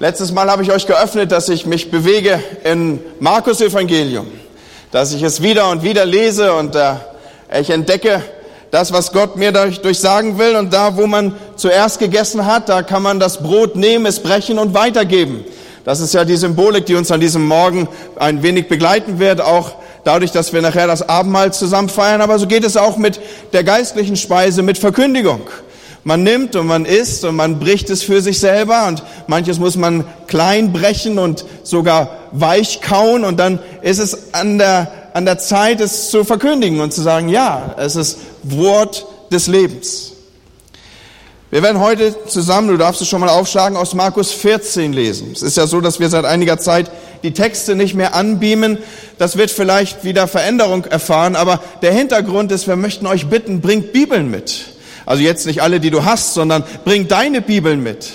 Letztes Mal habe ich euch geöffnet, dass ich mich bewege in Markus Evangelium, dass ich es wieder und wieder lese und äh, ich entdecke das, was Gott mir dadurch sagen will und da, wo man zuerst gegessen hat, da kann man das Brot nehmen, es brechen und weitergeben. Das ist ja die Symbolik, die uns an diesem Morgen ein wenig begleiten wird, auch dadurch, dass wir nachher das Abendmahl zusammen feiern, aber so geht es auch mit der geistlichen Speise, mit Verkündigung. Man nimmt und man isst und man bricht es für sich selber und manches muss man klein brechen und sogar weich kauen und dann ist es an der, an der Zeit, es zu verkündigen und zu sagen, ja, es ist Wort des Lebens. Wir werden heute zusammen, du darfst es schon mal aufschlagen, aus Markus 14 lesen. Es ist ja so, dass wir seit einiger Zeit die Texte nicht mehr anbeamen. Das wird vielleicht wieder Veränderung erfahren, aber der Hintergrund ist, wir möchten euch bitten, bringt Bibeln mit. Also jetzt nicht alle, die du hast, sondern bring deine Bibeln mit.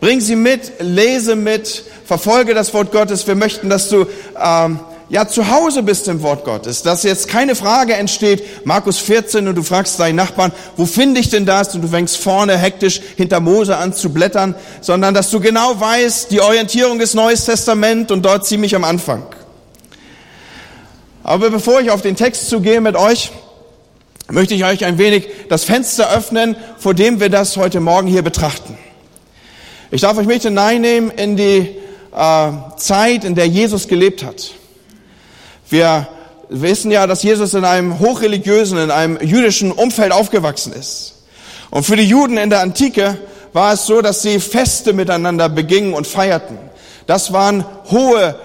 Bring sie mit, lese mit, verfolge das Wort Gottes. Wir möchten, dass du ähm, ja zu Hause bist im Wort Gottes, dass jetzt keine Frage entsteht, Markus 14 und du fragst deinen Nachbarn, wo finde ich denn das? Und du fängst vorne hektisch hinter Mose an zu blättern, sondern dass du genau weißt, die Orientierung ist Neues Testament und dort ziemlich am Anfang. Aber bevor ich auf den Text zugehe mit euch, möchte ich euch ein wenig das Fenster öffnen, vor dem wir das heute Morgen hier betrachten. Ich darf euch mit hineinnehmen in die äh, Zeit, in der Jesus gelebt hat. Wir wissen ja, dass Jesus in einem hochreligiösen, in einem jüdischen Umfeld aufgewachsen ist. Und für die Juden in der Antike war es so, dass sie Feste miteinander begingen und feierten. Das waren hohe,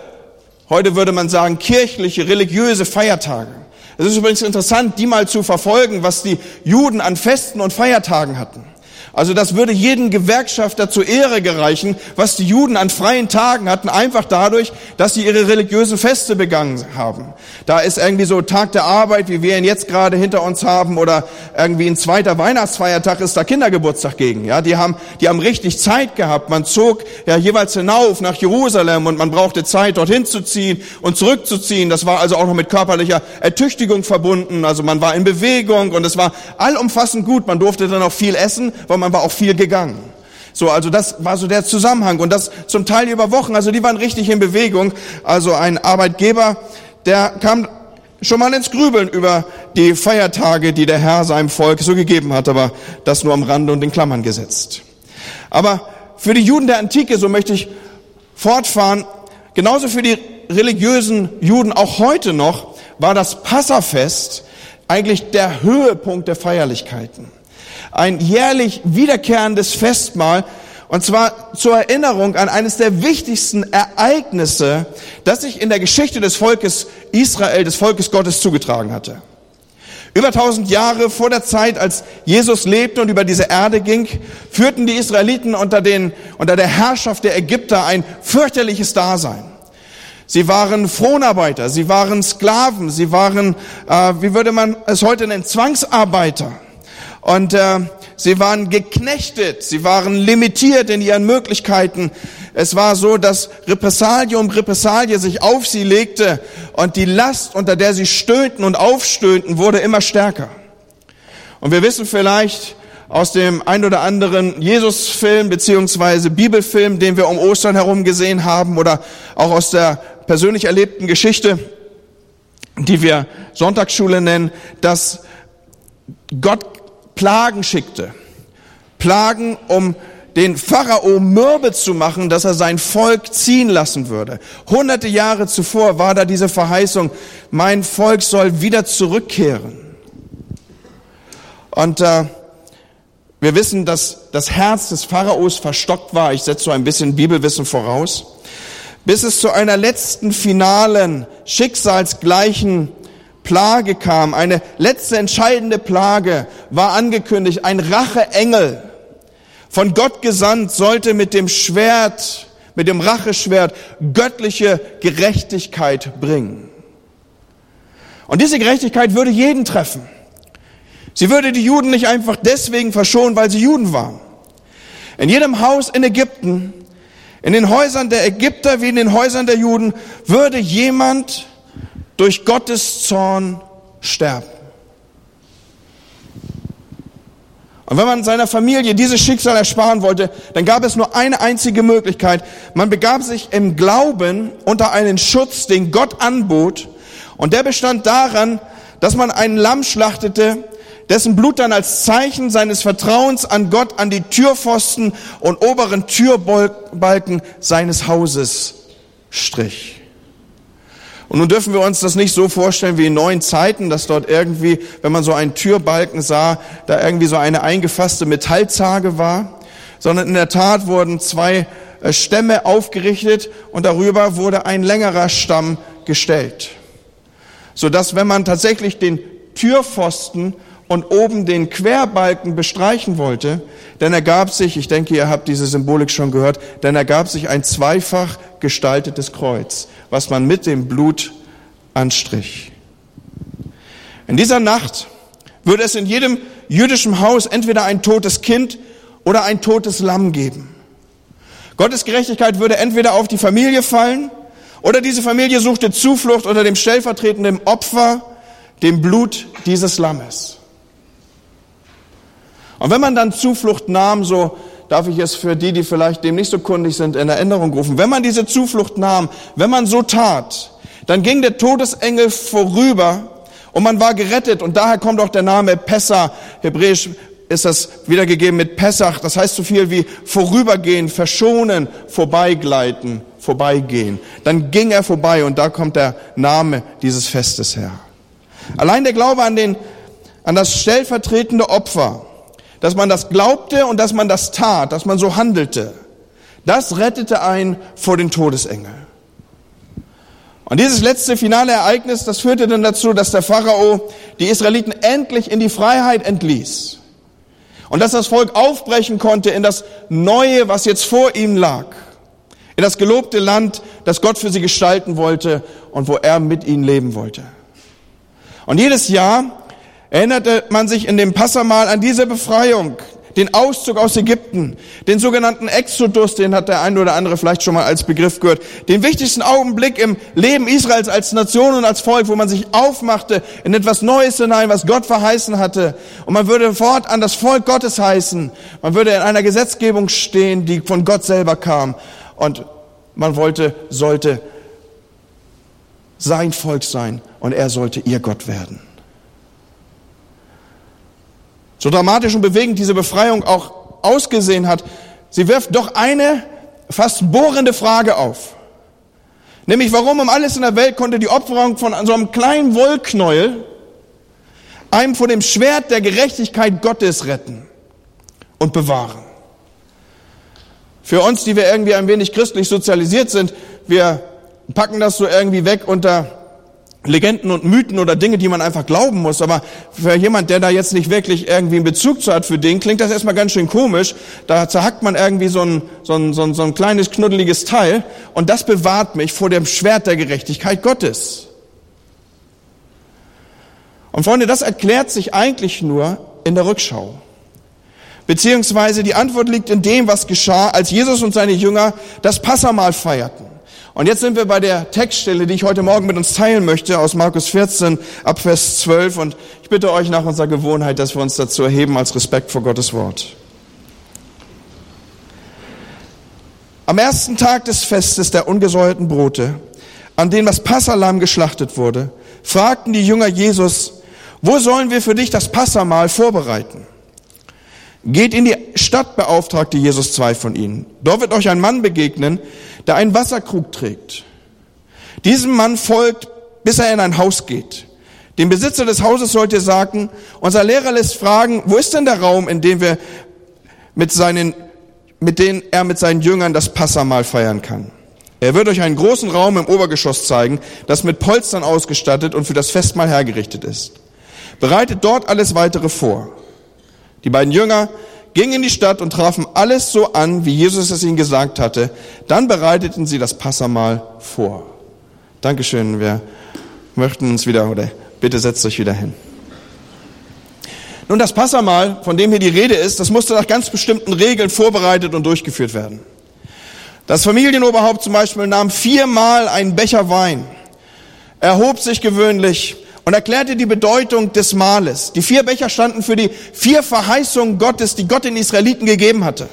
heute würde man sagen, kirchliche, religiöse Feiertage. Es ist übrigens interessant, die mal zu verfolgen, was die Juden an Festen und Feiertagen hatten. Also das würde jeden Gewerkschafter zur Ehre gereichen, was die Juden an freien Tagen hatten, einfach dadurch, dass sie ihre religiösen Feste begangen haben. Da ist irgendwie so Tag der Arbeit, wie wir ihn jetzt gerade hinter uns haben, oder irgendwie ein zweiter Weihnachtsfeiertag ist da Kindergeburtstag gegen. Ja, die haben, die haben richtig Zeit gehabt. Man zog ja jeweils hinauf nach Jerusalem und man brauchte Zeit, dorthin zu ziehen und zurückzuziehen. Das war also auch noch mit körperlicher Ertüchtigung verbunden. Also man war in Bewegung und es war allumfassend gut. Man durfte dann auch viel essen, weil man war auch viel gegangen. So, also das war so der Zusammenhang und das zum Teil über Wochen. Also die waren richtig in Bewegung. Also ein Arbeitgeber, der kam schon mal ins Grübeln über die Feiertage, die der Herr seinem Volk so gegeben hat, aber das nur am Rande und in Klammern gesetzt. Aber für die Juden der Antike, so möchte ich fortfahren, genauso für die religiösen Juden auch heute noch, war das Passafest eigentlich der Höhepunkt der Feierlichkeiten ein jährlich wiederkehrendes Festmahl, und zwar zur Erinnerung an eines der wichtigsten Ereignisse, das sich in der Geschichte des Volkes Israel, des Volkes Gottes zugetragen hatte. Über tausend Jahre vor der Zeit, als Jesus lebte und über diese Erde ging, führten die Israeliten unter, den, unter der Herrschaft der Ägypter ein fürchterliches Dasein. Sie waren Fronarbeiter, sie waren Sklaven, sie waren, äh, wie würde man es heute nennen, Zwangsarbeiter. Und äh, sie waren geknechtet, sie waren limitiert in ihren Möglichkeiten. Es war so, dass Repressalie um Repressalie sich auf sie legte und die Last, unter der sie stöhnten und aufstöhnten, wurde immer stärker. Und wir wissen vielleicht aus dem ein oder anderen Jesus-Film beziehungsweise Bibelfilm, den wir um Ostern herum gesehen haben oder auch aus der persönlich erlebten Geschichte, die wir Sonntagsschule nennen, dass Gott Plagen schickte. Plagen, um den Pharao mürbe zu machen, dass er sein Volk ziehen lassen würde. Hunderte Jahre zuvor war da diese Verheißung, mein Volk soll wieder zurückkehren. Und äh, wir wissen, dass das Herz des Pharaos verstockt war. Ich setze so ein bisschen Bibelwissen voraus. Bis es zu einer letzten finalen, schicksalsgleichen Plage kam, eine letzte entscheidende Plage war angekündigt, ein Racheengel von Gott gesandt sollte mit dem Schwert, mit dem Racheschwert göttliche Gerechtigkeit bringen. Und diese Gerechtigkeit würde jeden treffen. Sie würde die Juden nicht einfach deswegen verschonen, weil sie Juden waren. In jedem Haus in Ägypten, in den Häusern der Ägypter wie in den Häusern der Juden, würde jemand durch Gottes Zorn sterben. Und wenn man seiner Familie dieses Schicksal ersparen wollte, dann gab es nur eine einzige Möglichkeit. Man begab sich im Glauben unter einen Schutz, den Gott anbot. Und der bestand daran, dass man einen Lamm schlachtete, dessen Blut dann als Zeichen seines Vertrauens an Gott an die Türpfosten und oberen Türbalken seines Hauses strich. Und nun dürfen wir uns das nicht so vorstellen wie in neuen Zeiten, dass dort irgendwie, wenn man so einen Türbalken sah, da irgendwie so eine eingefasste Metallzage war, sondern in der Tat wurden zwei äh, Stämme aufgerichtet und darüber wurde ein längerer Stamm gestellt. Sodass, wenn man tatsächlich den Türpfosten und oben den Querbalken bestreichen wollte, dann ergab sich, ich denke, ihr habt diese Symbolik schon gehört, dann ergab sich ein zweifach gestaltetes Kreuz, was man mit dem Blut anstrich. In dieser Nacht würde es in jedem jüdischen Haus entweder ein totes Kind oder ein totes Lamm geben. Gottes Gerechtigkeit würde entweder auf die Familie fallen oder diese Familie suchte Zuflucht unter dem stellvertretenden Opfer, dem Blut dieses Lammes. Und wenn man dann Zuflucht nahm, so darf ich es für die, die vielleicht dem nicht so kundig sind, in Erinnerung rufen, wenn man diese Zuflucht nahm, wenn man so tat, dann ging der Todesengel vorüber und man war gerettet. Und daher kommt auch der Name Pessa. Hebräisch ist das wiedergegeben mit Pessach. Das heißt so viel wie vorübergehen, verschonen, vorbeigleiten, vorbeigehen. Dann ging er vorbei und da kommt der Name dieses Festes her. Allein der Glaube an den, an das stellvertretende Opfer, dass man das glaubte und dass man das tat, dass man so handelte, das rettete einen vor den Todesengel. Und dieses letzte finale Ereignis, das führte dann dazu, dass der Pharao die Israeliten endlich in die Freiheit entließ. Und dass das Volk aufbrechen konnte in das Neue, was jetzt vor ihm lag. In das gelobte Land, das Gott für sie gestalten wollte und wo er mit ihnen leben wollte. Und jedes Jahr erinnerte man sich in dem Passamal an diese Befreiung, den Auszug aus Ägypten, den sogenannten Exodus, den hat der eine oder andere vielleicht schon mal als Begriff gehört, den wichtigsten Augenblick im Leben Israels als Nation und als Volk, wo man sich aufmachte in etwas Neues hinein, was Gott verheißen hatte. Und man würde fortan das Volk Gottes heißen. Man würde in einer Gesetzgebung stehen, die von Gott selber kam. Und man wollte, sollte sein Volk sein und er sollte ihr Gott werden. So dramatisch und bewegend diese Befreiung auch ausgesehen hat, sie wirft doch eine fast bohrende Frage auf. Nämlich, warum um alles in der Welt konnte die Opferung von so einem kleinen Wollknäuel einem vor dem Schwert der Gerechtigkeit Gottes retten und bewahren? Für uns, die wir irgendwie ein wenig christlich sozialisiert sind, wir packen das so irgendwie weg unter Legenden und Mythen oder Dinge, die man einfach glauben muss. Aber für jemand, der da jetzt nicht wirklich irgendwie einen Bezug zu hat für den, klingt das erstmal ganz schön komisch. Da zerhackt man irgendwie so ein, so ein, so ein, so ein kleines knuddeliges Teil und das bewahrt mich vor dem Schwert der Gerechtigkeit Gottes. Und Freunde, das erklärt sich eigentlich nur in der Rückschau. Beziehungsweise die Antwort liegt in dem, was geschah, als Jesus und seine Jünger das Passamal feierten. Und jetzt sind wir bei der Textstelle, die ich heute Morgen mit uns teilen möchte, aus Markus 14 ab Vers 12. Und ich bitte euch nach unserer Gewohnheit, dass wir uns dazu erheben als Respekt vor Gottes Wort. Am ersten Tag des Festes der ungesäuerten Brote, an dem das Passalam geschlachtet wurde, fragten die Jünger Jesus, wo sollen wir für dich das Passamahl vorbereiten? Geht in die Stadt, beauftragte Jesus zwei von ihnen. Dort wird euch ein Mann begegnen, der einen Wasserkrug trägt. Diesem Mann folgt, bis er in ein Haus geht. Dem Besitzer des Hauses sollt ihr sagen, unser Lehrer lässt fragen, wo ist denn der Raum, in dem wir mit seinen, mit denen er mit seinen Jüngern das Passamal feiern kann? Er wird euch einen großen Raum im Obergeschoss zeigen, das mit Polstern ausgestattet und für das Festmahl hergerichtet ist. Bereitet dort alles weitere vor. Die beiden Jünger gingen in die Stadt und trafen alles so an, wie Jesus es ihnen gesagt hatte. Dann bereiteten sie das Passamal vor. Dankeschön. Wir möchten uns wieder, oder bitte setzt euch wieder hin. Nun, das Passamal, von dem hier die Rede ist, das musste nach ganz bestimmten Regeln vorbereitet und durchgeführt werden. Das Familienoberhaupt zum Beispiel nahm viermal einen Becher Wein, erhob sich gewöhnlich und erklärte die Bedeutung des Mahles. Die vier Becher standen für die vier Verheißungen Gottes, die Gott den Israeliten gegeben hatte.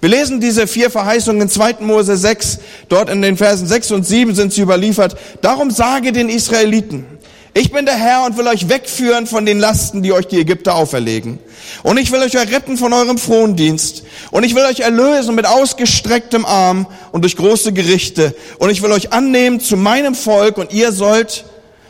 Wir lesen diese vier Verheißungen in 2. Mose 6, dort in den Versen 6 und 7 sind sie überliefert. Darum sage den Israeliten, ich bin der Herr und will euch wegführen von den Lasten, die euch die Ägypter auferlegen. Und ich will euch erretten von eurem Frondienst. Und ich will euch erlösen mit ausgestrecktem Arm und durch große Gerichte. Und ich will euch annehmen zu meinem Volk und ihr sollt,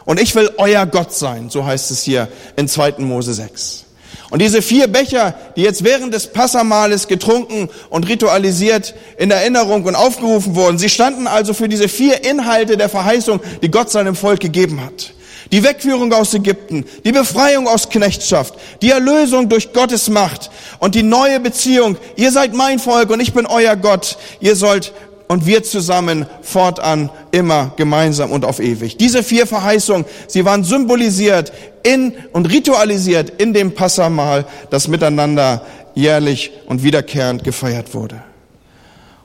und ich will euer Gott sein. So heißt es hier in 2. Mose 6. Und diese vier Becher, die jetzt während des Passamales getrunken und ritualisiert in Erinnerung und aufgerufen wurden, sie standen also für diese vier Inhalte der Verheißung, die Gott seinem Volk gegeben hat. Die Wegführung aus Ägypten, die Befreiung aus Knechtschaft, die Erlösung durch Gottes Macht und die neue Beziehung. Ihr seid mein Volk und ich bin euer Gott. Ihr sollt und wir zusammen fortan immer gemeinsam und auf ewig. Diese vier Verheißungen, sie waren symbolisiert in und ritualisiert in dem Passamal, das miteinander jährlich und wiederkehrend gefeiert wurde.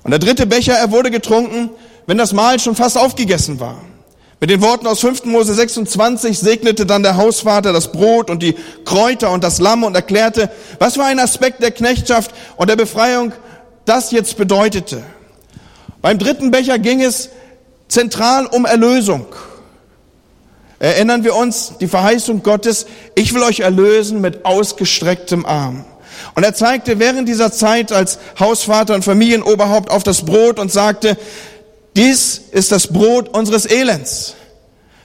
Und der dritte Becher, er wurde getrunken, wenn das Mahl schon fast aufgegessen war. Mit den Worten aus 5. Mose 26 segnete dann der Hausvater das Brot und die Kräuter und das Lamm und erklärte, was für ein Aspekt der Knechtschaft und der Befreiung das jetzt bedeutete. Beim dritten Becher ging es zentral um Erlösung. Erinnern wir uns die Verheißung Gottes, ich will euch erlösen mit ausgestrecktem Arm. Und er zeigte während dieser Zeit als Hausvater und Familienoberhaupt auf das Brot und sagte, dies ist das Brot unseres Elends,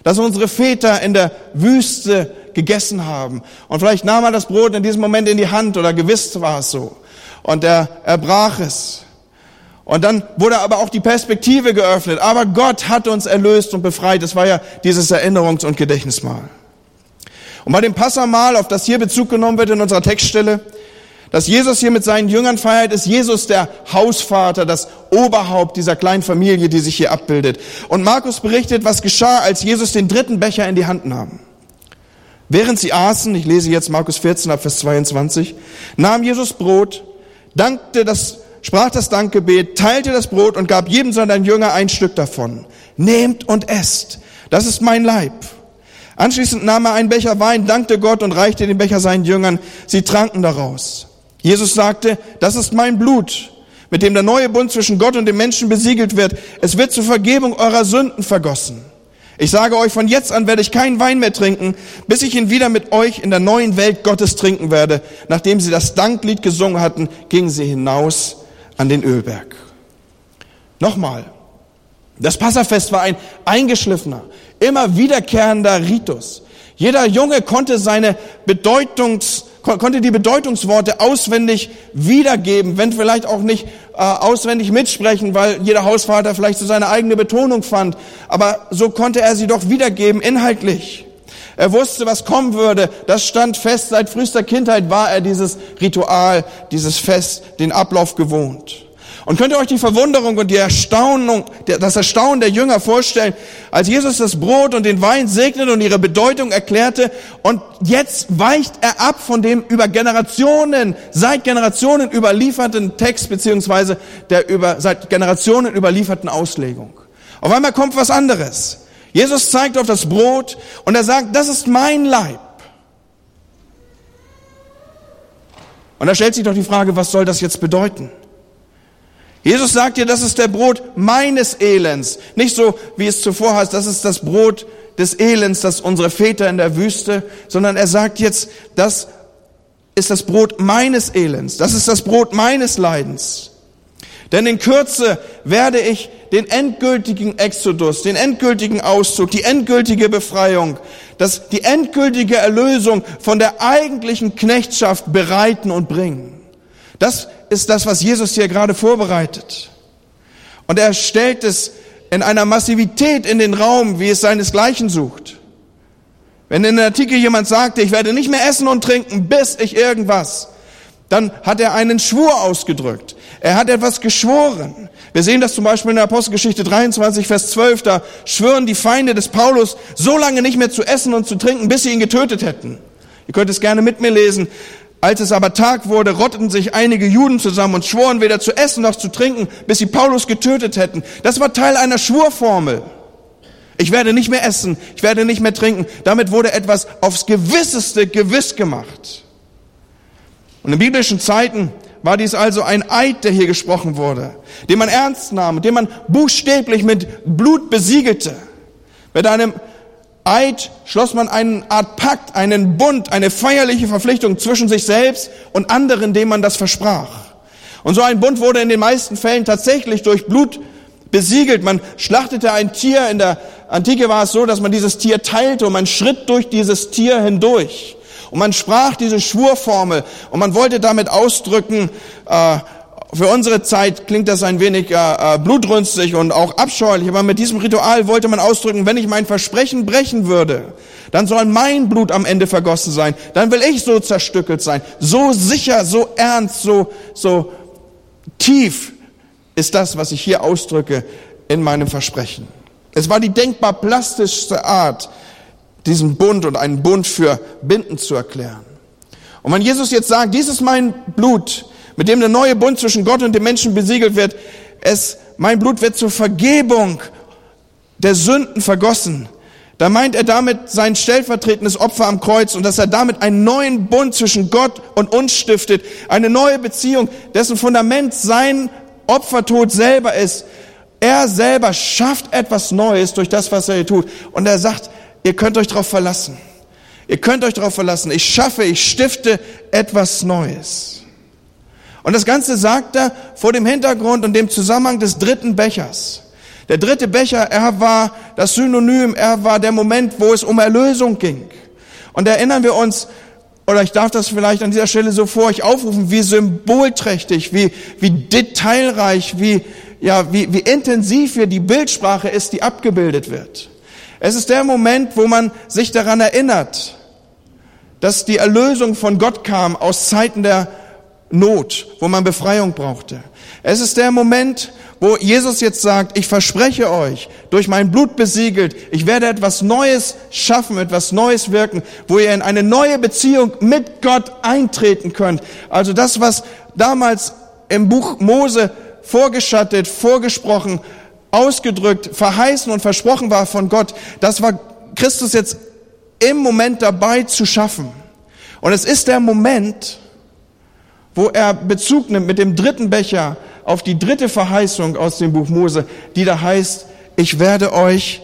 das unsere Väter in der Wüste gegessen haben. Und vielleicht nahm er das Brot in diesem Moment in die Hand oder gewiss war es so. Und er, er brach es. Und dann wurde aber auch die Perspektive geöffnet. Aber Gott hat uns erlöst und befreit. Das war ja dieses Erinnerungs- und Gedächtnismal. Und bei dem Passamal, auf das hier Bezug genommen wird in unserer Textstelle, dass Jesus hier mit seinen Jüngern feiert, ist Jesus der Hausvater, das Oberhaupt dieser kleinen Familie, die sich hier abbildet. Und Markus berichtet, was geschah, als Jesus den dritten Becher in die Hand nahm. Während sie aßen, ich lese jetzt Markus 14 ab Vers 22, nahm Jesus Brot, dankte das sprach das Dankgebet, teilte das Brot und gab jedem seiner Jünger ein Stück davon. Nehmt und esst, das ist mein Leib. Anschließend nahm er einen Becher Wein, dankte Gott und reichte den Becher seinen Jüngern. Sie tranken daraus. Jesus sagte, das ist mein Blut, mit dem der neue Bund zwischen Gott und dem Menschen besiegelt wird. Es wird zur Vergebung eurer Sünden vergossen. Ich sage euch, von jetzt an werde ich keinen Wein mehr trinken, bis ich ihn wieder mit euch in der neuen Welt Gottes trinken werde. Nachdem sie das Danklied gesungen hatten, gingen sie hinaus an den Ölberg. Nochmal, das Passafest war ein eingeschliffener, immer wiederkehrender Ritus. Jeder Junge konnte seine Bedeutungs, konnte die Bedeutungsworte auswendig wiedergeben, wenn vielleicht auch nicht äh, auswendig mitsprechen, weil jeder Hausvater vielleicht so seine eigene Betonung fand. Aber so konnte er sie doch wiedergeben, inhaltlich. Er wusste, was kommen würde. Das stand fest. Seit frühester Kindheit war er dieses Ritual, dieses Fest, den Ablauf gewohnt. Und könnt ihr euch die Verwunderung und die Erstaunung, das Erstaunen der Jünger vorstellen, als Jesus das Brot und den Wein segnete und ihre Bedeutung erklärte und jetzt weicht er ab von dem über Generationen, seit Generationen überlieferten Text beziehungsweise der über, seit Generationen überlieferten Auslegung. Auf einmal kommt was anderes. Jesus zeigt auf das Brot und er sagt, das ist mein Leib. Und da stellt sich doch die Frage, was soll das jetzt bedeuten? Jesus sagt dir, das ist der Brot meines Elends. Nicht so, wie es zuvor heißt, das ist das Brot des Elends, das unsere Väter in der Wüste, sondern er sagt jetzt, das ist das Brot meines Elends. Das ist das Brot meines Leidens. Denn in Kürze werde ich den endgültigen Exodus, den endgültigen Auszug, die endgültige Befreiung, das, die endgültige Erlösung von der eigentlichen Knechtschaft bereiten und bringen. Das ist das, was Jesus hier gerade vorbereitet. Und er stellt es in einer Massivität in den Raum, wie es seinesgleichen sucht. Wenn in der Artikel jemand sagte, ich werde nicht mehr essen und trinken, bis ich irgendwas, dann hat er einen Schwur ausgedrückt. Er hat etwas geschworen. Wir sehen das zum Beispiel in der Apostelgeschichte 23, Vers 12. Da schwören die Feinde des Paulus so lange nicht mehr zu essen und zu trinken, bis sie ihn getötet hätten. Ihr könnt es gerne mit mir lesen. Als es aber Tag wurde, rotteten sich einige Juden zusammen und schworen weder zu essen noch zu trinken, bis sie Paulus getötet hätten. Das war Teil einer Schwurformel. Ich werde nicht mehr essen, ich werde nicht mehr trinken. Damit wurde etwas aufs Gewisseste gewiss gemacht. Und in biblischen Zeiten war dies also ein Eid, der hier gesprochen wurde, den man ernst nahm, den man buchstäblich mit Blut besiegelte. Mit einem Eid schloss man eine Art Pakt, einen Bund, eine feierliche Verpflichtung zwischen sich selbst und anderen, dem man das versprach. Und so ein Bund wurde in den meisten Fällen tatsächlich durch Blut besiegelt. Man schlachtete ein Tier. In der Antike war es so, dass man dieses Tier teilte und man schritt durch dieses Tier hindurch. Und man sprach diese Schwurformel und man wollte damit ausdrücken, äh, für unsere Zeit klingt das ein wenig äh, äh, blutrünstig und auch abscheulich, aber mit diesem Ritual wollte man ausdrücken, wenn ich mein Versprechen brechen würde, dann soll mein Blut am Ende vergossen sein, dann will ich so zerstückelt sein. So sicher, so ernst, so, so tief ist das, was ich hier ausdrücke in meinem Versprechen. Es war die denkbar plastischste Art, diesen Bund und einen Bund für Binden zu erklären. Und wenn Jesus jetzt sagt, dies ist mein Blut, mit dem der neue Bund zwischen Gott und dem Menschen besiegelt wird. Es, mein Blut wird zur Vergebung der Sünden vergossen. Da meint er damit sein stellvertretendes Opfer am Kreuz und dass er damit einen neuen Bund zwischen Gott und uns stiftet. Eine neue Beziehung, dessen Fundament sein Opfertod selber ist. Er selber schafft etwas Neues durch das, was er tut. Und er sagt, ihr könnt euch darauf verlassen. Ihr könnt euch darauf verlassen. Ich schaffe, ich stifte etwas Neues. Und das Ganze sagt er vor dem Hintergrund und dem Zusammenhang des dritten Bechers. Der dritte Becher, er war das Synonym, er war der Moment, wo es um Erlösung ging. Und erinnern wir uns, oder ich darf das vielleicht an dieser Stelle so vor euch aufrufen, wie symbolträchtig, wie, wie detailreich, wie, ja, wie, wie intensiv hier die Bildsprache ist, die abgebildet wird. Es ist der Moment, wo man sich daran erinnert, dass die Erlösung von Gott kam aus Zeiten der Not, wo man Befreiung brauchte. Es ist der Moment, wo Jesus jetzt sagt, ich verspreche euch, durch mein Blut besiegelt, ich werde etwas Neues schaffen, etwas Neues wirken, wo ihr in eine neue Beziehung mit Gott eintreten könnt. Also das, was damals im Buch Mose vorgeschattet, vorgesprochen, ausgedrückt, verheißen und versprochen war von Gott, das war Christus jetzt im Moment dabei zu schaffen. Und es ist der Moment, wo er Bezug nimmt mit dem dritten Becher auf die dritte Verheißung aus dem Buch Mose, die da heißt, ich werde euch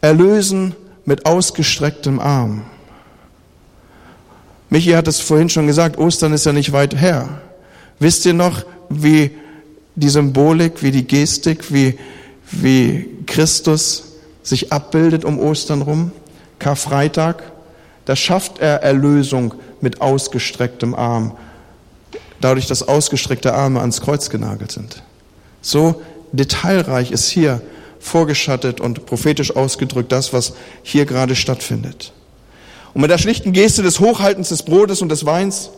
erlösen mit ausgestrecktem Arm. Michi hat es vorhin schon gesagt, Ostern ist ja nicht weit her. Wisst ihr noch, wie die Symbolik, wie die Gestik, wie, wie Christus sich abbildet um Ostern rum? Karfreitag, da schafft er Erlösung mit ausgestrecktem Arm dadurch, dass ausgestreckte Arme ans Kreuz genagelt sind. So detailreich ist hier vorgeschattet und prophetisch ausgedrückt das, was hier gerade stattfindet. Und mit der schlichten Geste des Hochhaltens des Brotes und des Weins,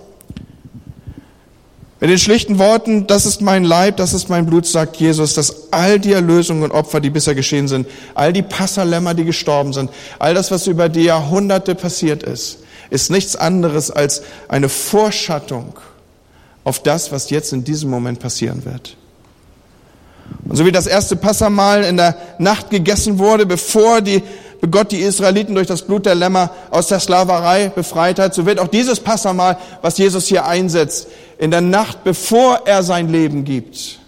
mit den schlichten Worten, das ist mein Leib, das ist mein Blut, sagt Jesus, dass all die Erlösungen und Opfer, die bisher geschehen sind, all die Passalämmer, die gestorben sind, all das, was über die Jahrhunderte passiert ist, ist nichts anderes als eine Vorschattung auf das, was jetzt in diesem Moment passieren wird. Und so wie das erste Passamal in der Nacht gegessen wurde, bevor die, Gott die Israeliten durch das Blut der Lämmer aus der Sklaverei befreit hat, so wird auch dieses Passamal, was Jesus hier einsetzt, in der Nacht, bevor er sein Leben gibt,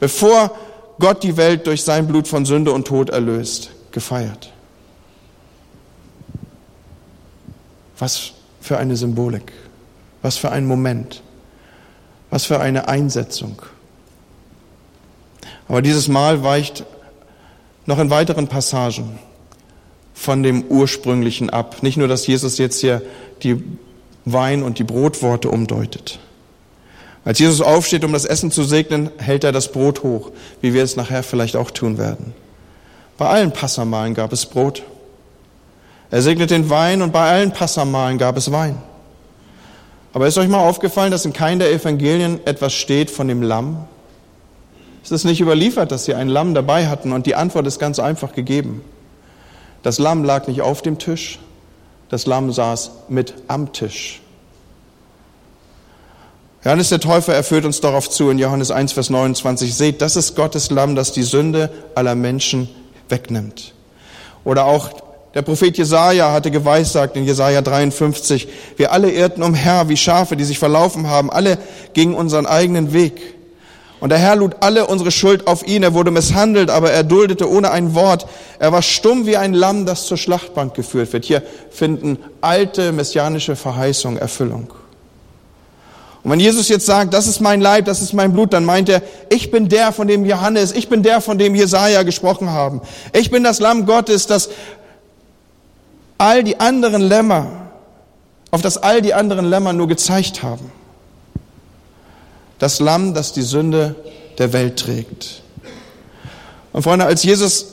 bevor Gott die Welt durch sein Blut von Sünde und Tod erlöst, gefeiert. Was für eine Symbolik. Was für ein Moment. Was für eine Einsetzung. Aber dieses Mal weicht noch in weiteren Passagen von dem ursprünglichen ab. Nicht nur, dass Jesus jetzt hier die Wein- und die Brotworte umdeutet. Als Jesus aufsteht, um das Essen zu segnen, hält er das Brot hoch, wie wir es nachher vielleicht auch tun werden. Bei allen Passamalen gab es Brot. Er segnet den Wein und bei allen Passamalen gab es Wein. Aber ist euch mal aufgefallen, dass in keinem der Evangelien etwas steht von dem Lamm? Es ist nicht überliefert, dass sie ein Lamm dabei hatten und die Antwort ist ganz einfach gegeben. Das Lamm lag nicht auf dem Tisch, das Lamm saß mit am Tisch. Johannes der Täufer erfüllt uns darauf zu in Johannes 1, Vers 29. Seht, das ist Gottes Lamm, das die Sünde aller Menschen wegnimmt. Oder auch der Prophet Jesaja hatte geweissagt in Jesaja 53, wir alle irrten umher wie Schafe, die sich verlaufen haben, alle gingen unseren eigenen Weg. Und der Herr lud alle unsere Schuld auf ihn, er wurde misshandelt, aber er duldete ohne ein Wort. Er war stumm wie ein Lamm, das zur Schlachtbank geführt wird. Hier finden alte messianische Verheißungen Erfüllung. Und wenn Jesus jetzt sagt, das ist mein Leib, das ist mein Blut, dann meint er, ich bin der, von dem Johannes, ich bin der, von dem Jesaja gesprochen haben. Ich bin das Lamm Gottes, das all die anderen Lämmer, auf das all die anderen Lämmer nur gezeigt haben. Das Lamm, das die Sünde der Welt trägt. Und Freunde, als Jesus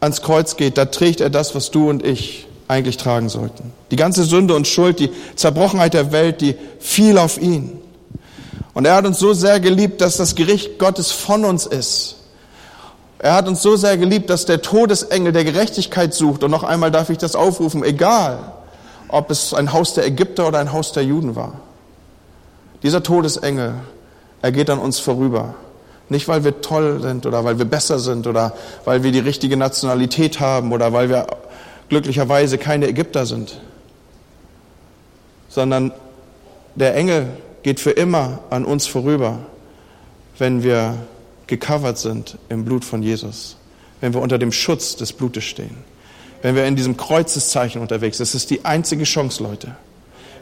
ans Kreuz geht, da trägt er das, was du und ich eigentlich tragen sollten. Die ganze Sünde und Schuld, die Zerbrochenheit der Welt, die fiel auf ihn. Und er hat uns so sehr geliebt, dass das Gericht Gottes von uns ist. Er hat uns so sehr geliebt, dass der Todesengel der Gerechtigkeit sucht. Und noch einmal darf ich das aufrufen, egal ob es ein Haus der Ägypter oder ein Haus der Juden war. Dieser Todesengel, er geht an uns vorüber. Nicht, weil wir toll sind oder weil wir besser sind oder weil wir die richtige Nationalität haben oder weil wir glücklicherweise keine Ägypter sind, sondern der Engel geht für immer an uns vorüber, wenn wir gecovert sind im Blut von Jesus, wenn wir unter dem Schutz des Blutes stehen, wenn wir in diesem Kreuzeszeichen unterwegs sind. Das ist die einzige Chance, Leute.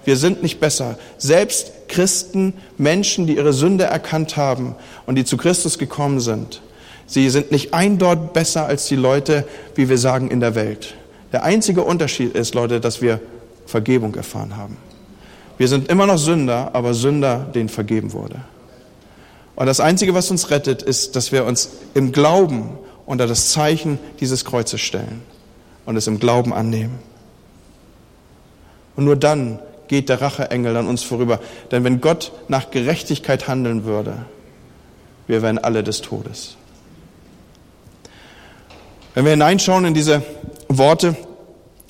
Wir sind nicht besser. Selbst Christen, Menschen, die ihre Sünde erkannt haben und die zu Christus gekommen sind, sie sind nicht ein dort besser als die Leute, wie wir sagen, in der Welt. Der einzige Unterschied ist, Leute, dass wir Vergebung erfahren haben. Wir sind immer noch Sünder, aber Sünder, denen vergeben wurde. Und das Einzige, was uns rettet, ist, dass wir uns im Glauben unter das Zeichen dieses Kreuzes stellen und es im Glauben annehmen. Und nur dann geht der Racheengel an uns vorüber. Denn wenn Gott nach Gerechtigkeit handeln würde, wir wären alle des Todes. Wenn wir hineinschauen in diese Worte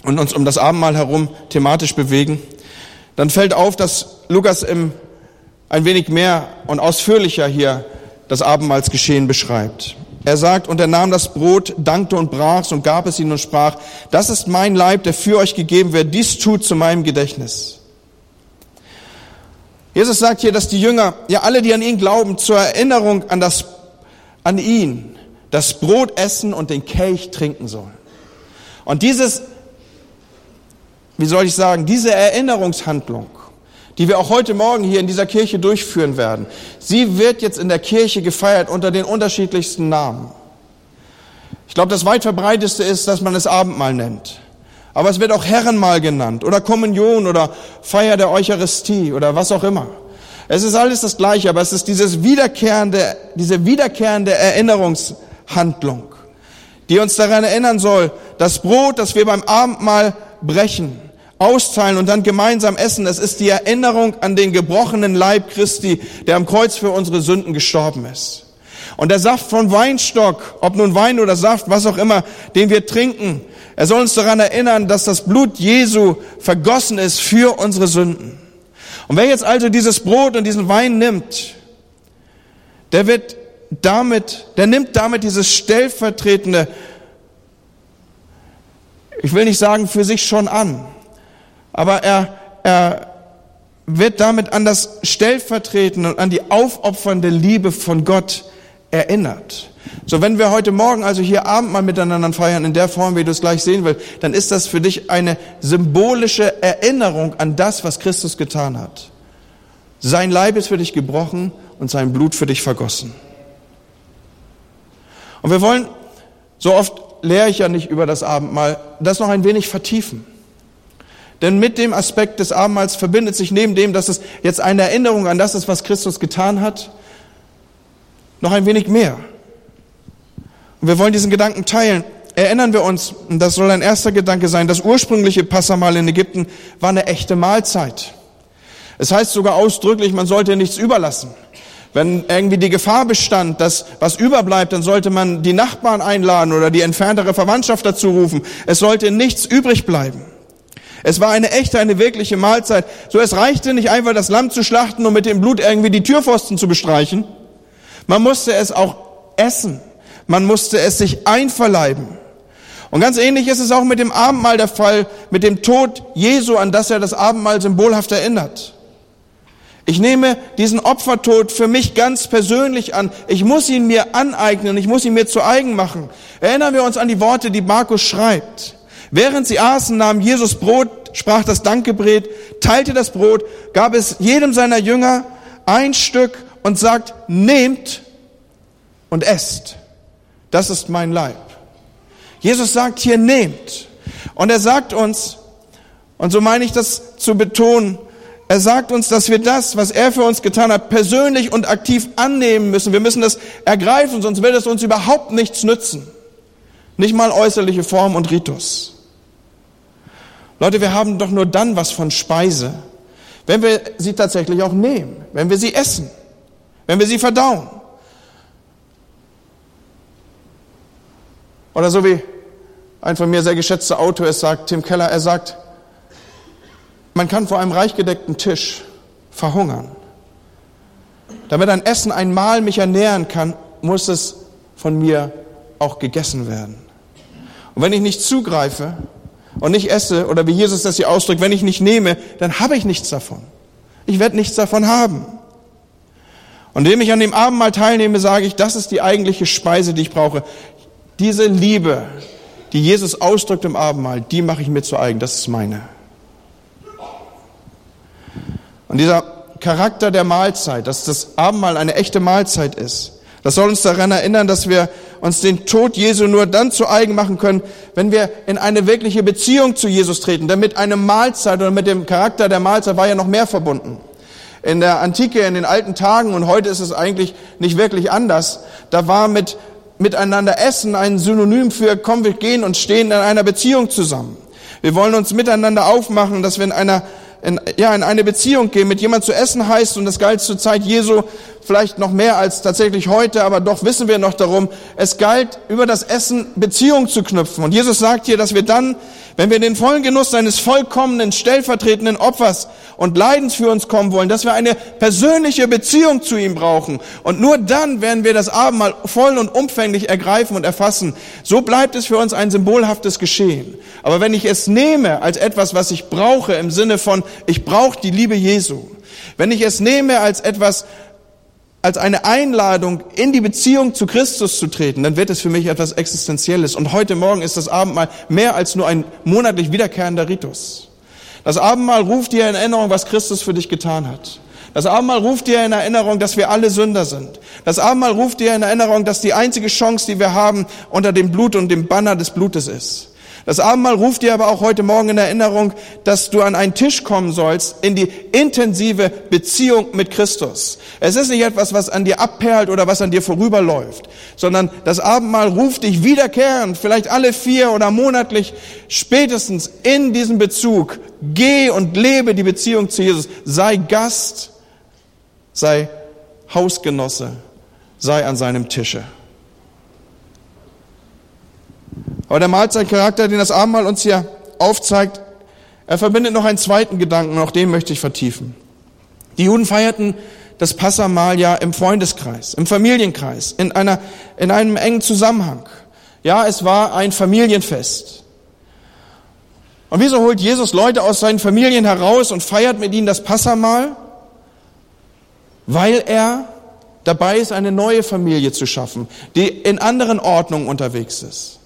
und uns um das Abendmahl herum thematisch bewegen, dann fällt auf, dass Lukas im ein wenig mehr und ausführlicher hier das Abendmahlsgeschehen beschreibt. Er sagt, und er nahm das Brot, dankte und brach's und gab es ihnen und sprach, das ist mein Leib, der für euch gegeben wird, dies tut zu meinem Gedächtnis. Jesus sagt hier, dass die Jünger, ja alle, die an ihn glauben, zur Erinnerung an das, an ihn, das Brot essen und den Kelch trinken sollen. Und dieses, wie soll ich sagen, diese Erinnerungshandlung, die wir auch heute Morgen hier in dieser Kirche durchführen werden. Sie wird jetzt in der Kirche gefeiert unter den unterschiedlichsten Namen. Ich glaube, das weit verbreiteste ist, dass man es Abendmahl nennt. Aber es wird auch Herrenmahl genannt oder Kommunion oder Feier der Eucharistie oder was auch immer. Es ist alles das Gleiche, aber es ist dieses wiederkehrende, diese wiederkehrende Erinnerungshandlung, die uns daran erinnern soll, das Brot, das wir beim Abendmahl brechen, austeilen und dann gemeinsam essen. Es ist die Erinnerung an den gebrochenen Leib Christi, der am Kreuz für unsere Sünden gestorben ist. Und der Saft von Weinstock, ob nun Wein oder Saft, was auch immer, den wir trinken, er soll uns daran erinnern, dass das Blut Jesu vergossen ist für unsere Sünden. Und wer jetzt also dieses Brot und diesen Wein nimmt, der wird damit, der nimmt damit dieses stellvertretende, ich will nicht sagen für sich schon an, aber er, er wird damit an das Stellvertretende und an die aufopfernde Liebe von Gott erinnert. So, wenn wir heute Morgen also hier Abend mal miteinander feiern, in der Form, wie du es gleich sehen willst, dann ist das für dich eine symbolische Erinnerung an das, was Christus getan hat. Sein Leib ist für dich gebrochen und sein Blut für dich vergossen. Und wir wollen, so oft lehre ich ja nicht über das Abendmahl, das noch ein wenig vertiefen. Denn mit dem Aspekt des Abendmahls verbindet sich neben dem, dass es jetzt eine Erinnerung an das ist, was Christus getan hat, noch ein wenig mehr. Und wir wollen diesen Gedanken teilen. Erinnern wir uns, und das soll ein erster Gedanke sein, das ursprüngliche Passamal in Ägypten war eine echte Mahlzeit. Es heißt sogar ausdrücklich, man sollte nichts überlassen. Wenn irgendwie die Gefahr bestand, dass was überbleibt, dann sollte man die Nachbarn einladen oder die entferntere Verwandtschaft dazu rufen. Es sollte nichts übrig bleiben. Es war eine echte, eine wirkliche Mahlzeit. So es reichte nicht einfach das Lamm zu schlachten und mit dem Blut irgendwie die Türpfosten zu bestreichen. Man musste es auch essen. Man musste es sich einverleiben. Und ganz ähnlich ist es auch mit dem Abendmahl der Fall, mit dem Tod Jesu, an das er das Abendmahl symbolhaft erinnert. Ich nehme diesen Opfertod für mich ganz persönlich an. Ich muss ihn mir aneignen, ich muss ihn mir zu eigen machen. Erinnern wir uns an die Worte, die Markus schreibt. Während sie aßen, nahm Jesus Brot, sprach das Dankgebet, teilte das Brot, gab es jedem seiner Jünger ein Stück und sagt, nehmt und esst. Das ist mein Leib. Jesus sagt hier, nehmt. Und er sagt uns, und so meine ich das zu betonen, er sagt uns, dass wir das, was er für uns getan hat, persönlich und aktiv annehmen müssen. Wir müssen das ergreifen, sonst wird es uns überhaupt nichts nützen. Nicht mal äußerliche Form und Ritus. Leute, wir haben doch nur dann was von Speise, wenn wir sie tatsächlich auch nehmen, wenn wir sie essen, wenn wir sie verdauen. Oder so wie ein von mir sehr geschätzter Autor es sagt, Tim Keller, er sagt, man kann vor einem reich gedeckten Tisch verhungern. Damit ein Essen, ein Mahl mich ernähren kann, muss es von mir auch gegessen werden. Und wenn ich nicht zugreife und nicht esse, oder wie Jesus das hier ausdrückt, wenn ich nicht nehme, dann habe ich nichts davon. Ich werde nichts davon haben. Und indem ich an dem Abendmahl teilnehme, sage ich, das ist die eigentliche Speise, die ich brauche. Diese Liebe, die Jesus ausdrückt im Abendmahl, die mache ich mir zu eigen. Das ist meine. Und dieser Charakter der Mahlzeit, dass das Abendmahl eine echte Mahlzeit ist, das soll uns daran erinnern, dass wir uns den Tod Jesu nur dann zu eigen machen können, wenn wir in eine wirkliche Beziehung zu Jesus treten. Denn mit einer Mahlzeit oder mit dem Charakter der Mahlzeit war ja noch mehr verbunden. In der Antike, in den alten Tagen und heute ist es eigentlich nicht wirklich anders. Da war mit miteinander essen ein Synonym für komm, wir gehen und stehen in einer Beziehung zusammen. Wir wollen uns miteinander aufmachen, dass wir in einer in, ja, in eine Beziehung gehen, mit jemand zu essen heißt, und das galt zur Zeit Jesu vielleicht noch mehr als tatsächlich heute, aber doch wissen wir noch darum, es galt, über das Essen Beziehung zu knüpfen. Und Jesus sagt hier, dass wir dann, wenn wir in den vollen Genuss seines vollkommenen, stellvertretenden Opfers und Leidens für uns kommen wollen, dass wir eine persönliche Beziehung zu ihm brauchen. Und nur dann werden wir das Abendmahl voll und umfänglich ergreifen und erfassen. So bleibt es für uns ein symbolhaftes Geschehen. Aber wenn ich es nehme als etwas, was ich brauche, im Sinne von, ich brauche die Liebe Jesu, wenn ich es nehme als etwas, als eine Einladung, in die Beziehung zu Christus zu treten, dann wird es für mich etwas Existenzielles. Und heute Morgen ist das Abendmahl mehr als nur ein monatlich wiederkehrender Ritus. Das Abendmahl ruft dir in Erinnerung, was Christus für dich getan hat. Das Abendmahl ruft dir in Erinnerung, dass wir alle Sünder sind. Das Abendmahl ruft dir in Erinnerung, dass die einzige Chance, die wir haben, unter dem Blut und dem Banner des Blutes ist. Das Abendmahl ruft dir aber auch heute Morgen in Erinnerung, dass du an einen Tisch kommen sollst in die intensive Beziehung mit Christus. Es ist nicht etwas, was an dir abperlt oder was an dir vorüberläuft, sondern das Abendmahl ruft dich wiederkehrend, vielleicht alle vier oder monatlich, spätestens in diesem Bezug. Geh und lebe die Beziehung zu Jesus. Sei Gast, sei Hausgenosse, sei an seinem Tische. Aber der Mahlzeitcharakter, den das Abendmahl uns hier aufzeigt, er verbindet noch einen zweiten Gedanken, auch den möchte ich vertiefen. Die Juden feierten das Passamahl ja im Freundeskreis, im Familienkreis, in, einer, in einem engen Zusammenhang. Ja, es war ein Familienfest. Und wieso holt Jesus Leute aus seinen Familien heraus und feiert mit ihnen das Passamahl? Weil er dabei ist, eine neue Familie zu schaffen, die in anderen Ordnungen unterwegs ist.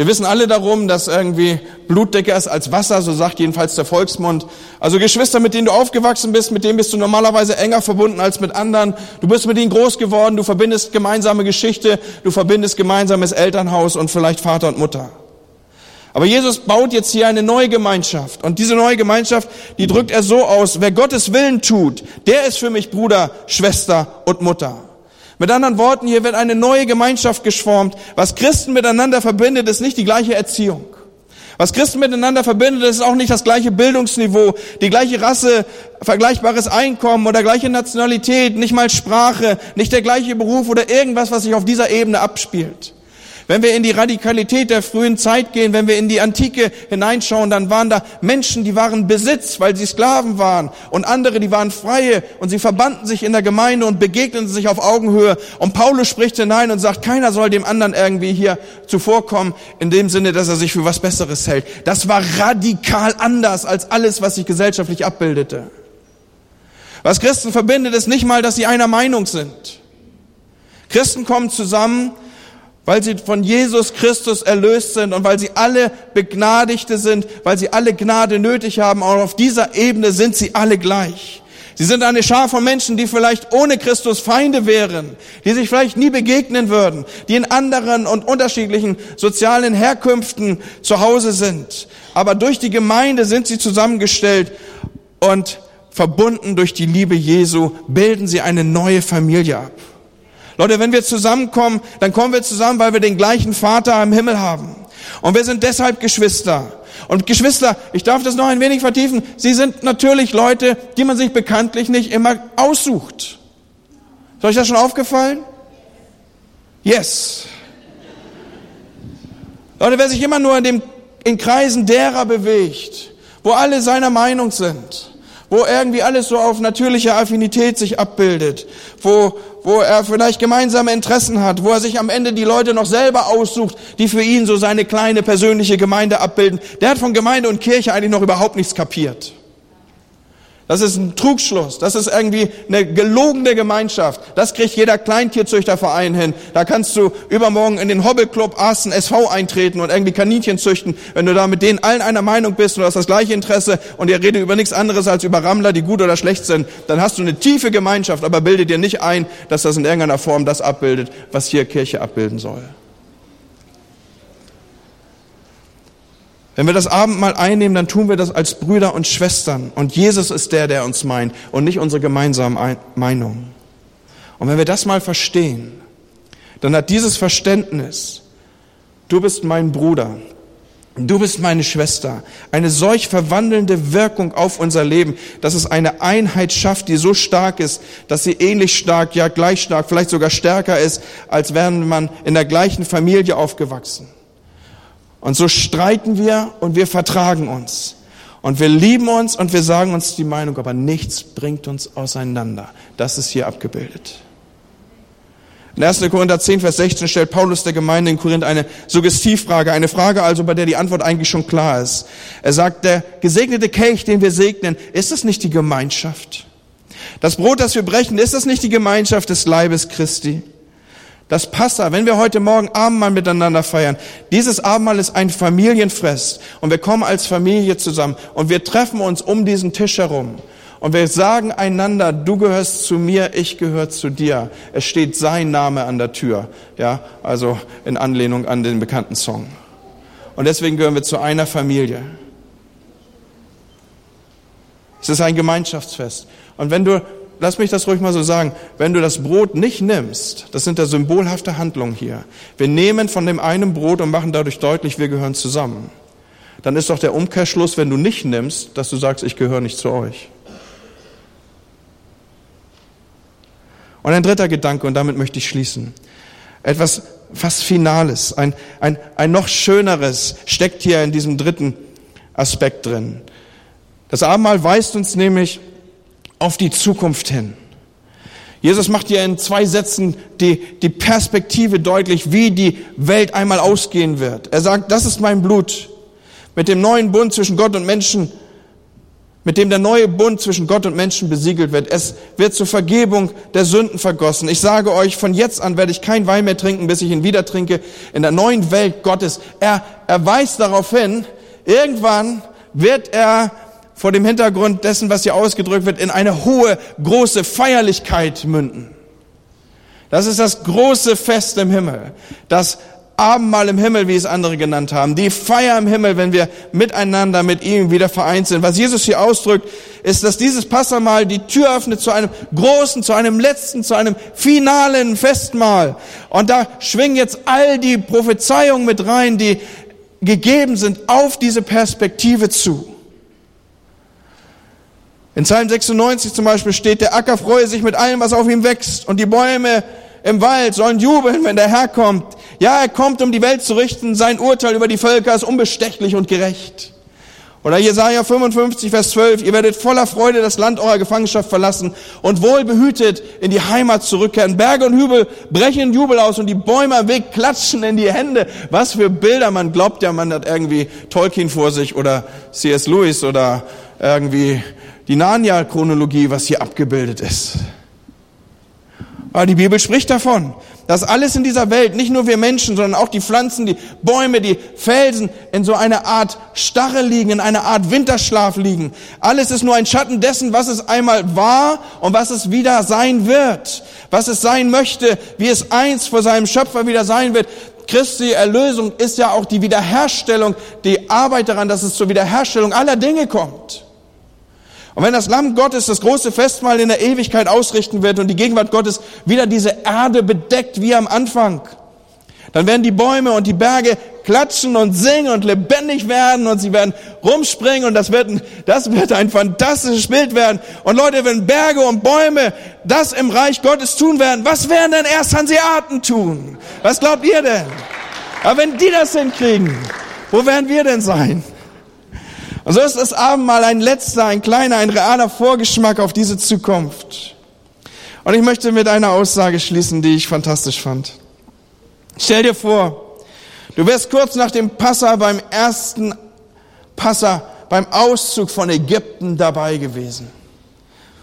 Wir wissen alle darum, dass irgendwie Blut dicker ist als Wasser, so sagt jedenfalls der Volksmund. Also Geschwister, mit denen du aufgewachsen bist, mit denen bist du normalerweise enger verbunden als mit anderen. Du bist mit ihnen groß geworden, du verbindest gemeinsame Geschichte, du verbindest gemeinsames Elternhaus und vielleicht Vater und Mutter. Aber Jesus baut jetzt hier eine neue Gemeinschaft. Und diese neue Gemeinschaft, die drückt er so aus, wer Gottes Willen tut, der ist für mich Bruder, Schwester und Mutter. Mit anderen Worten, hier wird eine neue Gemeinschaft geschformt. Was Christen miteinander verbindet, ist nicht die gleiche Erziehung. Was Christen miteinander verbindet, ist auch nicht das gleiche Bildungsniveau, die gleiche Rasse, vergleichbares Einkommen oder gleiche Nationalität, nicht mal Sprache, nicht der gleiche Beruf oder irgendwas, was sich auf dieser Ebene abspielt. Wenn wir in die Radikalität der frühen Zeit gehen, wenn wir in die Antike hineinschauen, dann waren da Menschen, die waren Besitz, weil sie Sklaven waren und andere, die waren Freie und sie verbanden sich in der Gemeinde und begegneten sich auf Augenhöhe. Und Paulus spricht hinein und sagt, keiner soll dem anderen irgendwie hier zuvorkommen, in dem Sinne, dass er sich für was Besseres hält. Das war radikal anders als alles, was sich gesellschaftlich abbildete. Was Christen verbindet, ist nicht mal, dass sie einer Meinung sind. Christen kommen zusammen, weil sie von Jesus Christus erlöst sind und weil sie alle Begnadigte sind, weil sie alle Gnade nötig haben. Auch auf dieser Ebene sind sie alle gleich. Sie sind eine Schar von Menschen, die vielleicht ohne Christus Feinde wären, die sich vielleicht nie begegnen würden, die in anderen und unterschiedlichen sozialen Herkünften zu Hause sind. Aber durch die Gemeinde sind sie zusammengestellt und verbunden durch die Liebe Jesu, bilden sie eine neue Familie ab. Leute, wenn wir zusammenkommen, dann kommen wir zusammen, weil wir den gleichen Vater im Himmel haben. Und wir sind deshalb Geschwister. Und Geschwister, ich darf das noch ein wenig vertiefen, sie sind natürlich Leute, die man sich bekanntlich nicht immer aussucht. Ist euch das schon aufgefallen? Yes. Leute, wer sich immer nur in, dem, in Kreisen derer bewegt, wo alle seiner Meinung sind, wo irgendwie alles so auf natürlicher Affinität sich abbildet, wo, wo er vielleicht gemeinsame Interessen hat, wo er sich am Ende die Leute noch selber aussucht, die für ihn so seine kleine persönliche Gemeinde abbilden. Der hat von Gemeinde und Kirche eigentlich noch überhaupt nichts kapiert. Das ist ein Trugschluss. Das ist irgendwie eine gelogene Gemeinschaft. Das kriegt jeder Kleintierzüchterverein hin. Da kannst du übermorgen in den Hobbyclub Arsten SV eintreten und irgendwie Kaninchen züchten. Wenn du da mit denen allen einer Meinung bist und du hast das gleiche Interesse und ihr redet über nichts anderes als über Rammler, die gut oder schlecht sind, dann hast du eine tiefe Gemeinschaft, aber bilde dir nicht ein, dass das in irgendeiner Form das abbildet, was hier Kirche abbilden soll. Wenn wir das Abendmahl einnehmen, dann tun wir das als Brüder und Schwestern. Und Jesus ist der, der uns meint und nicht unsere gemeinsame Meinung. Und wenn wir das mal verstehen, dann hat dieses Verständnis, du bist mein Bruder, du bist meine Schwester, eine solch verwandelnde Wirkung auf unser Leben, dass es eine Einheit schafft, die so stark ist, dass sie ähnlich stark, ja gleich stark, vielleicht sogar stärker ist, als wäre man in der gleichen Familie aufgewachsen. Und so streiten wir und wir vertragen uns. Und wir lieben uns und wir sagen uns die Meinung, aber nichts bringt uns auseinander. Das ist hier abgebildet. In 1. Korinther 10, Vers 16 stellt Paulus der Gemeinde in Korinth eine Suggestivfrage, eine Frage also, bei der die Antwort eigentlich schon klar ist. Er sagt, der gesegnete Kelch, den wir segnen, ist das nicht die Gemeinschaft? Das Brot, das wir brechen, ist das nicht die Gemeinschaft des Leibes Christi? Das Passa, wenn wir heute Morgen Abendmahl miteinander feiern, dieses Abendmahl ist ein Familienfest und wir kommen als Familie zusammen und wir treffen uns um diesen Tisch herum und wir sagen einander, du gehörst zu mir, ich gehöre zu dir. Es steht sein Name an der Tür, ja, also in Anlehnung an den bekannten Song. Und deswegen gehören wir zu einer Familie. Es ist ein Gemeinschaftsfest. Und wenn du lass mich das ruhig mal so sagen, wenn du das Brot nicht nimmst, das sind ja symbolhafte Handlungen hier, wir nehmen von dem einen Brot und machen dadurch deutlich, wir gehören zusammen, dann ist doch der Umkehrschluss, wenn du nicht nimmst, dass du sagst, ich gehöre nicht zu euch. Und ein dritter Gedanke, und damit möchte ich schließen. Etwas fast Finales, ein, ein, ein noch schöneres steckt hier in diesem dritten Aspekt drin. Das Abendmahl weist uns nämlich auf die Zukunft hin. Jesus macht hier in zwei Sätzen die, die Perspektive deutlich, wie die Welt einmal ausgehen wird. Er sagt, das ist mein Blut mit dem neuen Bund zwischen Gott und Menschen, mit dem der neue Bund zwischen Gott und Menschen besiegelt wird. Es wird zur Vergebung der Sünden vergossen. Ich sage euch, von jetzt an werde ich kein Wein mehr trinken, bis ich ihn wieder trinke in der neuen Welt Gottes. Er, er weist darauf hin, irgendwann wird er vor dem Hintergrund dessen, was hier ausgedrückt wird, in eine hohe, große Feierlichkeit münden. Das ist das große Fest im Himmel. Das Abendmahl im Himmel, wie es andere genannt haben. Die Feier im Himmel, wenn wir miteinander mit ihm wieder vereint sind. Was Jesus hier ausdrückt, ist, dass dieses Passamal die Tür öffnet zu einem großen, zu einem letzten, zu einem finalen Festmahl. Und da schwingen jetzt all die Prophezeiungen mit rein, die gegeben sind, auf diese Perspektive zu. In Psalm 96 zum Beispiel steht, der Acker freue sich mit allem, was auf ihm wächst und die Bäume im Wald sollen jubeln, wenn der Herr kommt. Ja, er kommt, um die Welt zu richten. Sein Urteil über die Völker ist unbestechlich und gerecht. Oder Jesaja 55, Vers 12, ihr werdet voller Freude das Land eurer Gefangenschaft verlassen und wohlbehütet in die Heimat zurückkehren. Berge und Hügel brechen in Jubel aus und die Bäume am Weg klatschen in die Hände. Was für Bilder, man glaubt ja, man hat irgendwie Tolkien vor sich oder C.S. Lewis oder irgendwie die Narnia-Chronologie, was hier abgebildet ist. Aber die Bibel spricht davon dass alles in dieser Welt, nicht nur wir Menschen, sondern auch die Pflanzen, die Bäume, die Felsen in so einer Art Starre liegen, in einer Art Winterschlaf liegen. Alles ist nur ein Schatten dessen, was es einmal war und was es wieder sein wird, was es sein möchte, wie es einst vor seinem Schöpfer wieder sein wird. Christi Erlösung ist ja auch die Wiederherstellung, die Arbeit daran, dass es zur Wiederherstellung aller Dinge kommt. Und wenn das Lamm Gottes das große Festmahl in der Ewigkeit ausrichten wird und die Gegenwart Gottes wieder diese Erde bedeckt wie am Anfang, dann werden die Bäume und die Berge klatschen und singen und lebendig werden und sie werden rumspringen und das wird, ein, das wird ein fantastisches Bild werden. Und Leute, wenn Berge und Bäume das im Reich Gottes tun werden, was werden denn erst Hanseaten tun? Was glaubt ihr denn? Aber wenn die das hinkriegen, wo werden wir denn sein? Und so ist das Abendmahl ein letzter, ein kleiner, ein realer Vorgeschmack auf diese Zukunft. Und ich möchte mit einer Aussage schließen, die ich fantastisch fand. Stell dir vor, du wärst kurz nach dem Passa beim ersten Passa, beim Auszug von Ägypten dabei gewesen.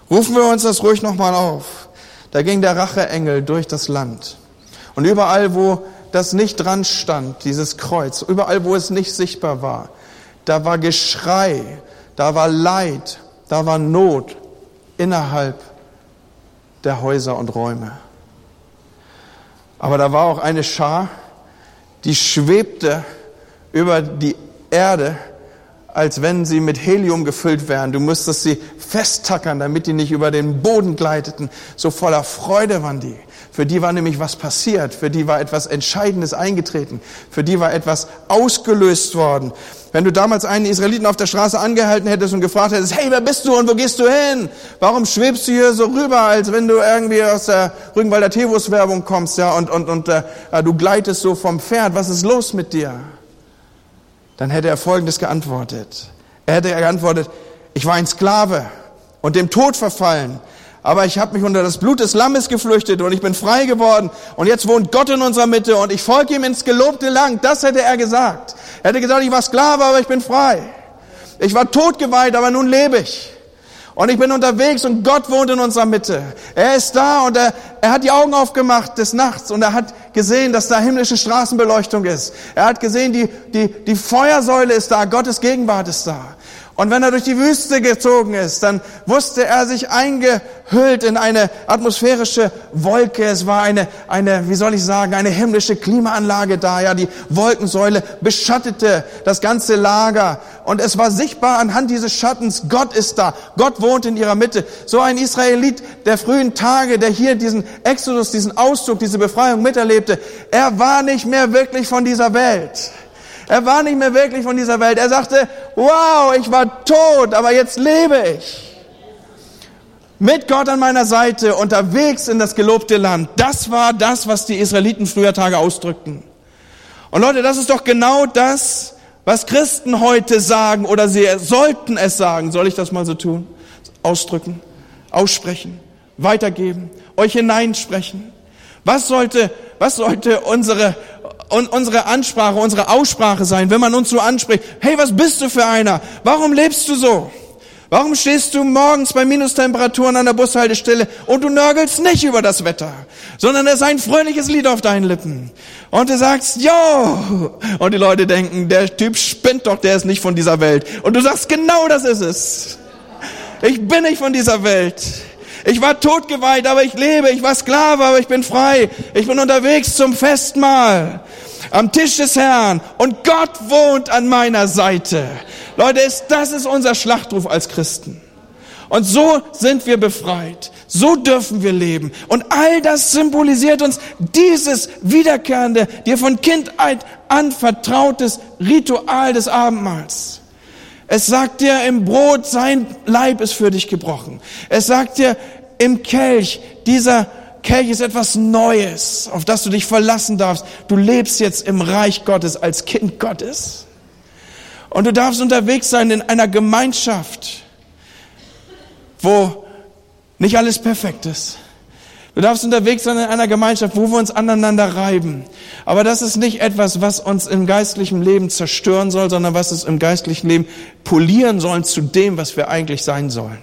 Rufen wir uns das ruhig nochmal auf. Da ging der Racheengel durch das Land. Und überall, wo das nicht dran stand, dieses Kreuz, überall, wo es nicht sichtbar war, da war Geschrei, da war Leid, da war Not innerhalb der Häuser und Räume. Aber da war auch eine Schar, die schwebte über die Erde, als wenn sie mit Helium gefüllt wären. Du musstest sie festtackern, damit die nicht über den Boden gleiteten. So voller Freude waren die. Für die war nämlich was passiert, für die war etwas Entscheidendes eingetreten, für die war etwas ausgelöst worden. Wenn du damals einen Israeliten auf der Straße angehalten hättest und gefragt hättest, hey, wer bist du und wo gehst du hin? Warum schwebst du hier so rüber, als wenn du irgendwie aus der Rügenwalder Tevus Werbung kommst, ja, und, und, und äh, du gleitest so vom Pferd, was ist los mit dir? Dann hätte er Folgendes geantwortet. Er hätte geantwortet, ich war ein Sklave und dem Tod verfallen aber ich habe mich unter das Blut des Lammes geflüchtet und ich bin frei geworden und jetzt wohnt Gott in unserer Mitte und ich folge ihm ins gelobte Land. Das hätte er gesagt. Er hätte gesagt, ich war Sklave, aber ich bin frei. Ich war totgeweiht, aber nun lebe ich. Und ich bin unterwegs und Gott wohnt in unserer Mitte. Er ist da und er, er hat die Augen aufgemacht des Nachts und er hat gesehen, dass da himmlische Straßenbeleuchtung ist. Er hat gesehen, die, die, die Feuersäule ist da, Gottes Gegenwart ist da. Und wenn er durch die Wüste gezogen ist, dann wusste er sich eingehüllt in eine atmosphärische Wolke. Es war eine, eine, wie soll ich sagen, eine himmlische Klimaanlage da. Ja, die Wolkensäule beschattete das ganze Lager. Und es war sichtbar anhand dieses Schattens, Gott ist da. Gott wohnt in ihrer Mitte. So ein Israelit der frühen Tage, der hier diesen Exodus, diesen Auszug, diese Befreiung miterlebte, er war nicht mehr wirklich von dieser Welt. Er war nicht mehr wirklich von dieser Welt. Er sagte, wow, ich war tot, aber jetzt lebe ich. Mit Gott an meiner Seite, unterwegs in das gelobte Land. Das war das, was die Israeliten früher Tage ausdrückten. Und Leute, das ist doch genau das, was Christen heute sagen oder sie sollten es sagen. Soll ich das mal so tun? Ausdrücken, aussprechen, weitergeben, euch hineinsprechen. Was sollte, was sollte unsere, und unsere Ansprache, unsere Aussprache sein, wenn man uns so anspricht, hey, was bist du für einer? Warum lebst du so? Warum stehst du morgens bei Minustemperaturen an der Bushaltestelle und du nörgelst nicht über das Wetter, sondern es ist ein fröhliches Lied auf deinen Lippen. Und du sagst, jo! Und die Leute denken, der Typ spinnt doch, der ist nicht von dieser Welt. Und du sagst, genau das ist es. Ich bin nicht von dieser Welt. Ich war totgeweiht, aber ich lebe. Ich war Sklave, aber ich bin frei. Ich bin unterwegs zum Festmahl am Tisch des Herrn und Gott wohnt an meiner Seite. Leute, das ist unser Schlachtruf als Christen. Und so sind wir befreit. So dürfen wir leben. Und all das symbolisiert uns dieses wiederkehrende, dir von Kindheit an vertrautes Ritual des Abendmahls. Es sagt dir im Brot, sein Leib ist für dich gebrochen. Es sagt dir im Kelch, dieser Kelch ist etwas Neues, auf das du dich verlassen darfst. Du lebst jetzt im Reich Gottes als Kind Gottes. Und du darfst unterwegs sein in einer Gemeinschaft, wo nicht alles perfekt ist. Du darfst unterwegs sein in einer Gemeinschaft, wo wir uns aneinander reiben. Aber das ist nicht etwas, was uns im geistlichen Leben zerstören soll, sondern was es im geistlichen Leben polieren soll zu dem, was wir eigentlich sein sollen.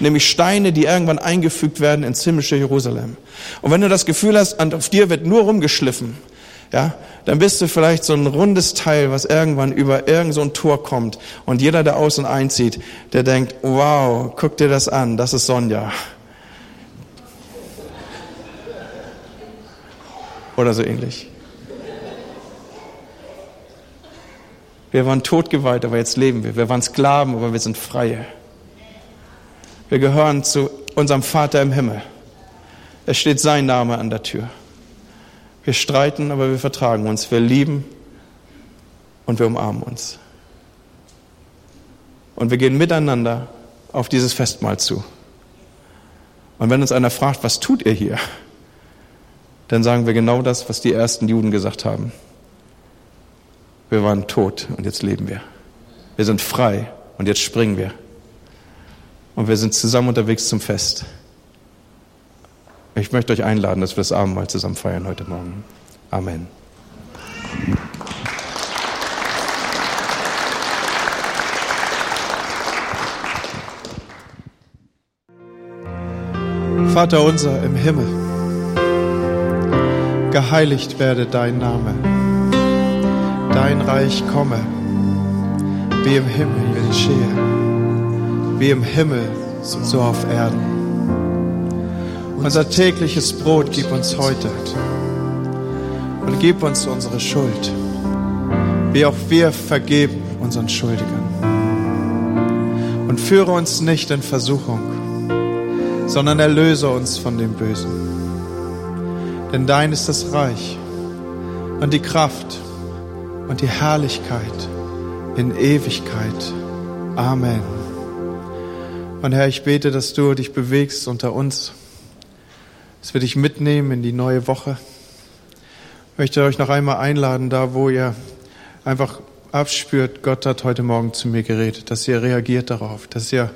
Nämlich Steine, die irgendwann eingefügt werden ins himmlische Jerusalem. Und wenn du das Gefühl hast, auf dir wird nur rumgeschliffen, ja, dann bist du vielleicht so ein rundes Teil, was irgendwann über irgend so ein Tor kommt. Und jeder, der außen einzieht, der denkt, wow, guck dir das an, das ist Sonja. Oder so ähnlich. Wir waren totgeweiht, aber jetzt leben wir. Wir waren Sklaven, aber wir sind Freie. Wir gehören zu unserem Vater im Himmel. Es steht sein Name an der Tür. Wir streiten, aber wir vertragen uns. Wir lieben und wir umarmen uns. Und wir gehen miteinander auf dieses Festmahl zu. Und wenn uns einer fragt, was tut ihr hier? Dann sagen wir genau das, was die ersten Juden gesagt haben. Wir waren tot und jetzt leben wir. Wir sind frei und jetzt springen wir. Und wir sind zusammen unterwegs zum Fest. Ich möchte euch einladen, dass wir das Abendmahl zusammen feiern heute Morgen. Amen. Vater unser im Himmel, geheiligt werde dein Name, dein Reich komme, wie im Himmel geschehe, wie im Himmel so auf Erden. Unser tägliches Brot gib uns heute und gib uns unsere Schuld, wie auch wir vergeben unseren Schuldigern. Und führe uns nicht in Versuchung, sondern erlöse uns von dem Bösen. Denn dein ist das Reich und die Kraft und die Herrlichkeit in Ewigkeit. Amen. Und Herr, ich bete, dass du dich bewegst unter uns dass wir dich mitnehmen in die neue Woche. Ich möchte euch noch einmal einladen, da wo ihr einfach abspürt, Gott hat heute Morgen zu mir geredet, dass ihr reagiert darauf, dass ihr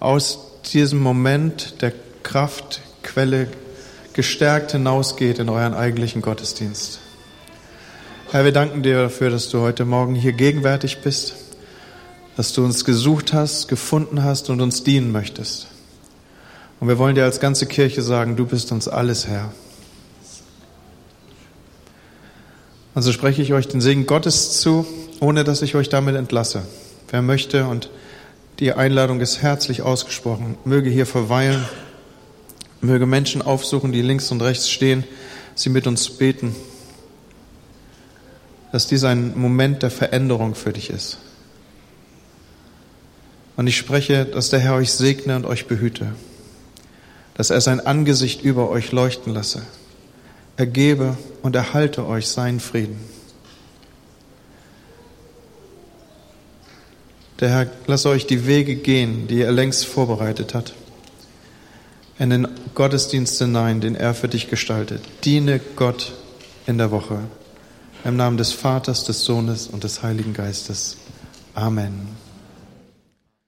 aus diesem Moment der Kraftquelle gestärkt hinausgeht in euren eigentlichen Gottesdienst. Herr, wir danken dir dafür, dass du heute Morgen hier gegenwärtig bist, dass du uns gesucht hast, gefunden hast und uns dienen möchtest. Und wir wollen dir als ganze Kirche sagen, du bist uns alles Herr. Und so spreche ich euch den Segen Gottes zu, ohne dass ich euch damit entlasse. Wer möchte und die Einladung ist herzlich ausgesprochen, möge hier verweilen, möge Menschen aufsuchen, die links und rechts stehen, sie mit uns beten, dass dies ein Moment der Veränderung für dich ist. Und ich spreche, dass der Herr euch segne und euch behüte dass er sein Angesicht über euch leuchten lasse. Ergebe und erhalte euch seinen Frieden. Der Herr lasse euch die Wege gehen, die er längst vorbereitet hat, in den Gottesdienst hinein, den er für dich gestaltet. Diene Gott in der Woche. Im Namen des Vaters, des Sohnes und des Heiligen Geistes. Amen.